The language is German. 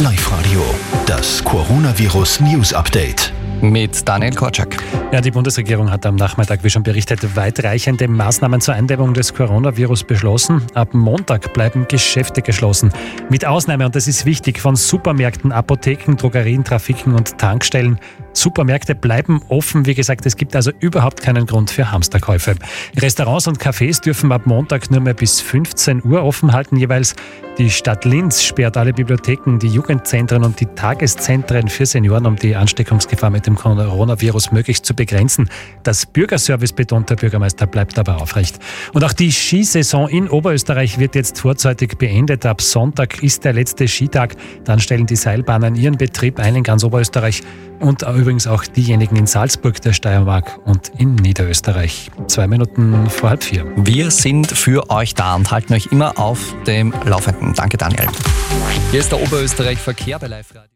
Live Radio, das Coronavirus News Update. Mit Daniel Korczak. Ja, die Bundesregierung hat am Nachmittag, wie schon berichtet, weitreichende Maßnahmen zur Eindämmung des Coronavirus beschlossen. Ab Montag bleiben Geschäfte geschlossen. Mit Ausnahme, und das ist wichtig, von Supermärkten, Apotheken, Drogerien, Trafiken und Tankstellen. Supermärkte bleiben offen. Wie gesagt, es gibt also überhaupt keinen Grund für Hamsterkäufe. Restaurants und Cafés dürfen ab Montag nur mehr bis 15 Uhr offen halten jeweils. Die Stadt Linz sperrt alle Bibliotheken, die Jugendzentren und die Tageszentren für Senioren, um die Ansteckungsgefahr mit dem Coronavirus möglichst zu begrenzen. Das Bürgerservice, betont der Bürgermeister, bleibt aber aufrecht. Und auch die Skisaison in Oberösterreich wird jetzt vorzeitig beendet. Ab Sonntag ist der letzte Skitag. Dann stellen die Seilbahnen ihren Betrieb ein in ganz Oberösterreich und übrigens auch diejenigen in Salzburg, der Steiermark und in Niederösterreich. Zwei Minuten vor halb vier. Wir sind für euch da und halten euch immer auf dem Laufenden. Danke, Daniel. Hier ist der Oberösterreich Verkehr bei Live Radio.